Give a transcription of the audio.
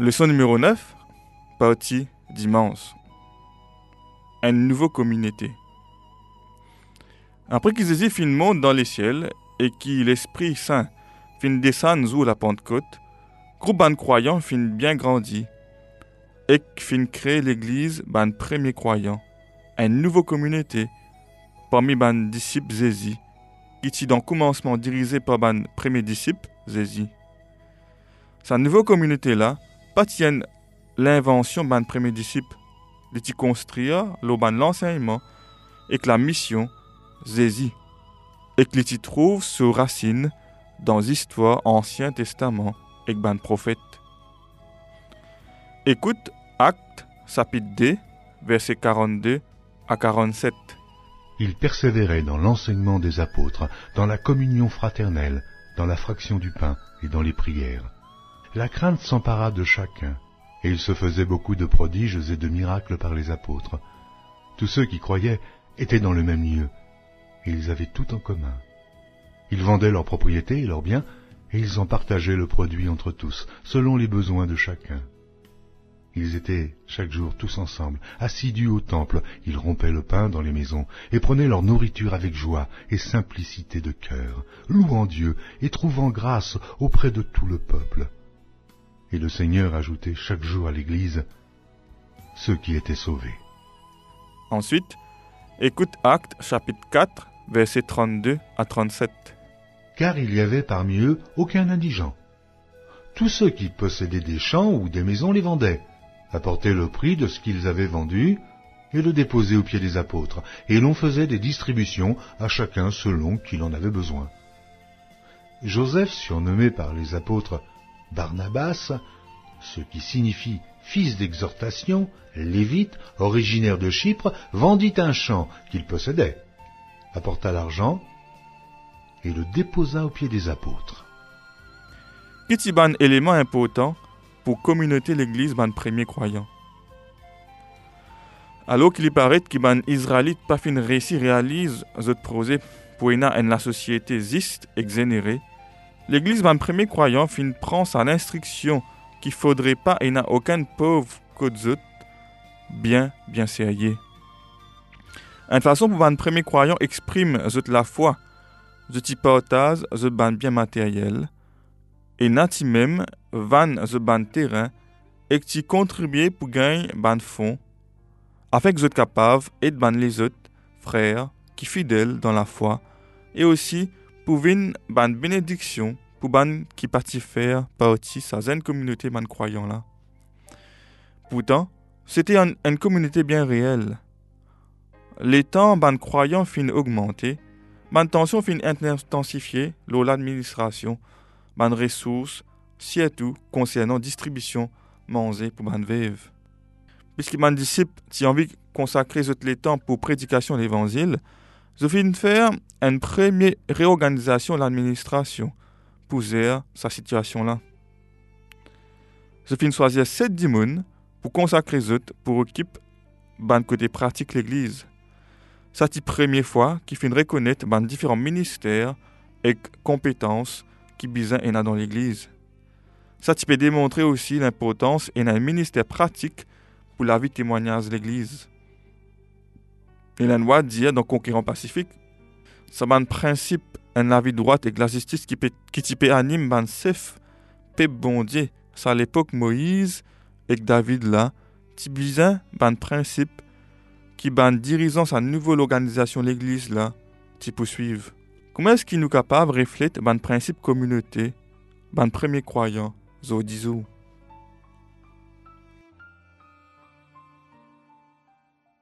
Leçon numéro 9, partie dimanche. Une nouvelle communauté. Après que Jésus fin monte dans les ciels et que l'Esprit Saint fin descendre sous la Pentecôte, groupe de croyants fin bien grandi et fin créer l'église ban premier croyant, une nouvelle communauté parmi les disciples Jésus, qui dans commencement dirigé par ban premier disciple Jésus. Cette nouvelle communauté là, pas tienne l'invention ban premier disciple, de construire l'auban l'enseignement et que la mission Jésus et que tu trouve sur racine dans l'histoire Ancien Testament et ban prophète. Écoute Acte, chapitre 2, versets 42 à 47. Il persévérait dans l'enseignement des apôtres, dans la communion fraternelle, dans la fraction du pain et dans les prières. La crainte s'empara de chacun, et il se faisait beaucoup de prodiges et de miracles par les apôtres. Tous ceux qui croyaient étaient dans le même lieu, et ils avaient tout en commun. Ils vendaient leurs propriétés et leurs biens, et ils en partageaient le produit entre tous, selon les besoins de chacun. Ils étaient chaque jour tous ensemble, assidus au temple, ils rompaient le pain dans les maisons, et prenaient leur nourriture avec joie et simplicité de cœur, louant Dieu et trouvant grâce auprès de tout le peuple. Et le Seigneur ajoutait chaque jour à l'Église ceux qui étaient sauvés. Ensuite, écoute Acte chapitre 4, versets 32 à 37. Car il y avait parmi eux aucun indigent. Tous ceux qui possédaient des champs ou des maisons les vendaient apportaient le prix de ce qu'ils avaient vendu et le déposaient aux pieds des apôtres, et l'on faisait des distributions à chacun selon qu'il en avait besoin. Joseph, surnommé par les apôtres Barnabas, ce qui signifie fils d'exhortation, lévite, originaire de Chypre, vendit un champ qu'il possédait, apporta l'argent et le déposa aux pieds des apôtres. Kitiban élément important pour communauté l'église ban premier croyant. Alors qu'il paraît que ban israélite pas fin réalise ce projet pour une la société ziste exénérée, l'église ban premier croyant fin prend sa instruction qu'il faudrait pas et n'a aucun pauvre que bien bien sérieux. Une façon pour ban premier croyant exprime la foi, je partage ce ban bien matériel, et nati même van ce ban terrain et qui contribuer pour gagner ban fonds afin que vous capable et ban les autres frères qui fidèles dans la foi et aussi pour ban bénédiction pour ban qui parti faire partie sa zen communauté ban croyant là. Pourtant, c'était une, communauté bien réelle. Les temps ban croyants fin augmenter, ban tension fin intensifier l'eau l'administration ban ressources, surtout concernant distribution manger pour ban veuve. Puisque ban disciple si envie consacrer les temps pour prédication de l'évangile, je viens faire une première réorganisation de l'administration pour gérer sa situation là. Je viens choisir sept dimons pour consacrer eux pour occuper ban côté pratique l'église. C'est la première fois qu'il fait reconnaître ban différents ministères et compétences qui besoin en a dans l'Église. Ça peut démontrer aussi l'importance et un ministère pratique pour la vie témoignage de l'Église. Et la loi dit dans Conquérant Pacifique, ça un principe, un la vie droite et la qui peut, qui peut anime ban sef, pe bon Dieu. Ça à l'époque Moïse et David là, ti besoin ban principe qui ban dirigeant sa nouvelle organisation l'Église là, ti poursuivre. Comment est-ce qu'il nous capable de refléter le principe communauté, le premier croyant, zo